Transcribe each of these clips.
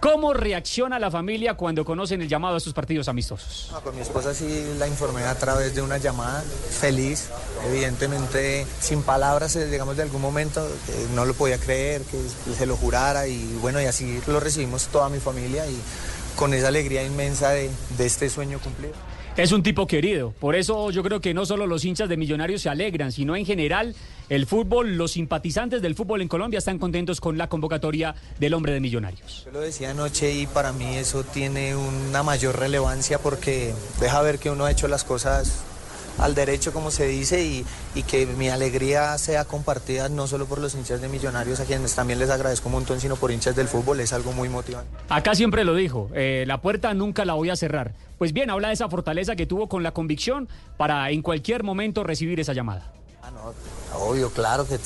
¿Cómo reacciona la familia cuando conocen el llamado a estos partidos amistosos? Con mi esposa sí la informé a través de una llamada, feliz, evidentemente sin palabras, eh, digamos de algún momento, que no lo podía creer, que se lo jurara y bueno, y así lo recibimos toda mi familia y con esa alegría inmensa de este sueño cumplido. Es un tipo querido, por eso yo creo que no solo los hinchas de Millonarios se alegran, sino en general el fútbol, los simpatizantes del fútbol en Colombia están contentos con la convocatoria del hombre de Millonarios. Yo lo decía anoche y para mí eso tiene una mayor relevancia porque deja ver que uno ha hecho las cosas al derecho, como se dice, y, y, que mi alegría sea compartida no solo por los hinchas de Millonarios, a quienes también les agradezco un montón, sino por hinchas del fútbol, es algo muy motivante. Acá siempre lo dijo, eh, la puerta nunca la voy a cerrar. Pues bien, habla de esa fortaleza que tuvo con la convicción para en cualquier momento recibir esa llamada. No, obvio, claro que,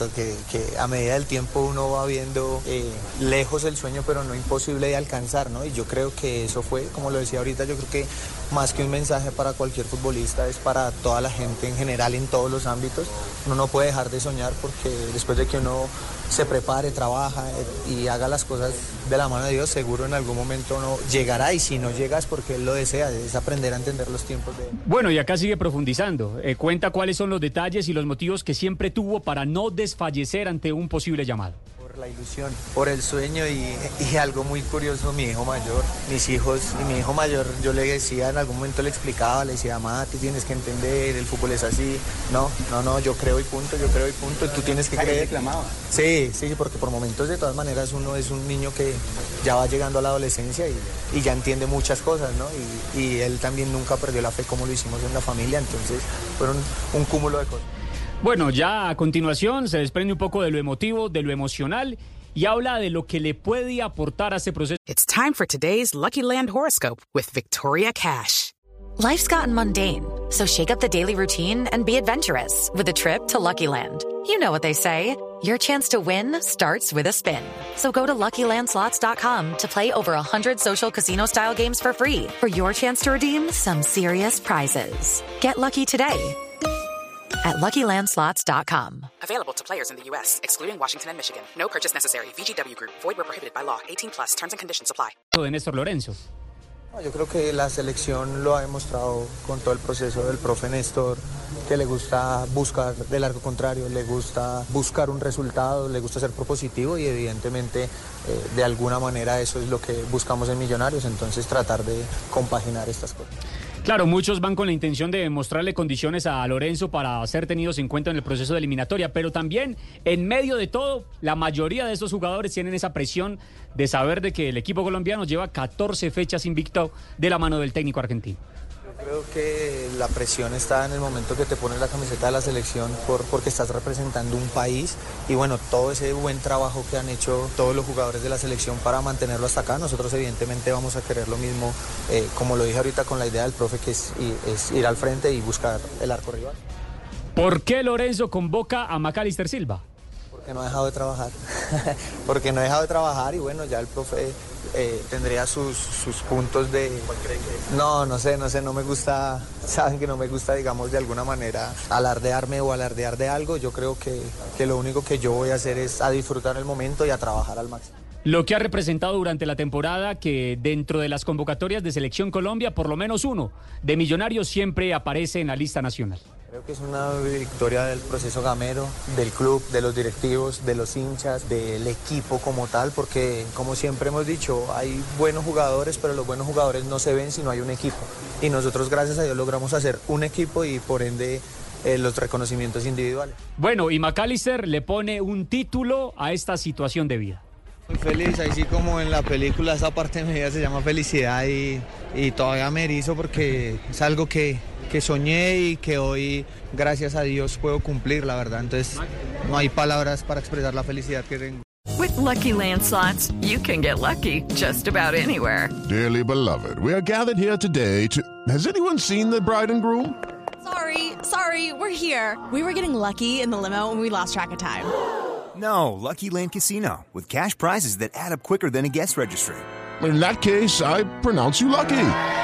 a medida del tiempo uno va viendo eh, lejos el sueño, pero no imposible de alcanzar, ¿no? Y yo creo que eso fue, como lo decía ahorita, yo creo que más que un mensaje para cualquier futbolista, es para toda la gente en general, en todos los ámbitos. Uno no puede dejar de soñar porque después de que uno se prepare, trabaja eh, y haga las cosas de la mano de Dios, seguro en algún momento uno llegará y si no llegas porque Él lo desea, es aprender a entender los tiempos de Bueno, y acá sigue profundizando. Eh, cuenta cuáles son los detalles y los motivos que siempre tuvo para no desfallecer ante un posible llamado por la ilusión, por el sueño y, y, algo muy curioso, mi hijo mayor, mis hijos y mi hijo mayor, yo le decía, en algún momento le explicaba, le decía, mamá, tú tienes que entender, el fútbol es así, no, no, no, yo creo y punto, yo creo y punto, tú tienes que creer. reclamaba? Sí, sí, porque por momentos de todas maneras uno es un niño que ya va llegando a la adolescencia y, y ya entiende muchas cosas, ¿no? Y, y él también nunca perdió la fe como lo hicimos en la familia, entonces fueron un cúmulo de cosas. Bueno, ya a continuación se desprende un poco de lo emotivo, de lo emocional y habla de lo que le puede aportar a este proceso. It's time for today's Lucky Land horoscope with Victoria Cash. Life's gotten mundane, so shake up the daily routine and be adventurous with a trip to Lucky Land. You know what they say. Your chance to win starts with a spin. So go to LuckyLandSlots.com to play over 100 social casino-style games for free for your chance to redeem some serious prizes. Get lucky today at LuckyLandSlots.com. Available to players in the U.S., excluding Washington and Michigan. No purchase necessary. VGW Group. Void where prohibited by law. 18 plus. Terms and conditions apply. De Néstor Lorenzo. No, yo creo que la selección lo ha demostrado con todo el proceso del profe Néstor, que le gusta buscar del arco contrario, le gusta buscar un resultado, le gusta ser propositivo y evidentemente eh, de alguna manera eso es lo que buscamos en Millonarios, entonces tratar de compaginar estas cosas. Claro, muchos van con la intención de mostrarle condiciones a Lorenzo para ser tenidos en cuenta en el proceso de eliminatoria, pero también en medio de todo, la mayoría de estos jugadores tienen esa presión de saber de que el equipo colombiano lleva 14 fechas invicto de la mano del técnico argentino. Creo que la presión está en el momento que te pones la camiseta de la selección por, porque estás representando un país y bueno, todo ese buen trabajo que han hecho todos los jugadores de la selección para mantenerlo hasta acá, nosotros evidentemente vamos a querer lo mismo, eh, como lo dije ahorita con la idea del profe, que es, es ir al frente y buscar el arco rival. ¿Por qué Lorenzo convoca a Macalister Silva? Porque no ha dejado de trabajar, porque no ha dejado de trabajar y bueno, ya el profe eh, tendría sus, sus puntos de... No, no sé, no sé, no me gusta, saben que no me gusta, digamos, de alguna manera alardearme o alardear de algo. Yo creo que, que lo único que yo voy a hacer es a disfrutar el momento y a trabajar al máximo. Lo que ha representado durante la temporada que dentro de las convocatorias de Selección Colombia, por lo menos uno de Millonarios siempre aparece en la lista nacional. Creo que es una victoria del proceso gamero, del club, de los directivos, de los hinchas, del equipo como tal, porque como siempre hemos dicho, hay buenos jugadores, pero los buenos jugadores no se ven si no hay un equipo. Y nosotros, gracias a Dios, logramos hacer un equipo y por ende eh, los reconocimientos individuales. Bueno, y McAllister le pone un título a esta situación de vida. Muy feliz, así como en la película esa parte de mi vida se llama felicidad y, y todavía me erizo porque es algo que, que soñé y que hoy, gracias a Dios, puedo cumplir, la verdad. Entonces, no hay palabras para expresar la felicidad que tengo. With Lucky Land slots, you can get lucky just about anywhere. Dearly beloved, we are gathered here today to. Has anyone seen the bride and groom? Sorry, sorry, we're here. We were getting lucky in the limo and we lost track of time. No, Lucky Land Casino, with cash prizes that add up quicker than a guest registry. In that case, I pronounce you lucky.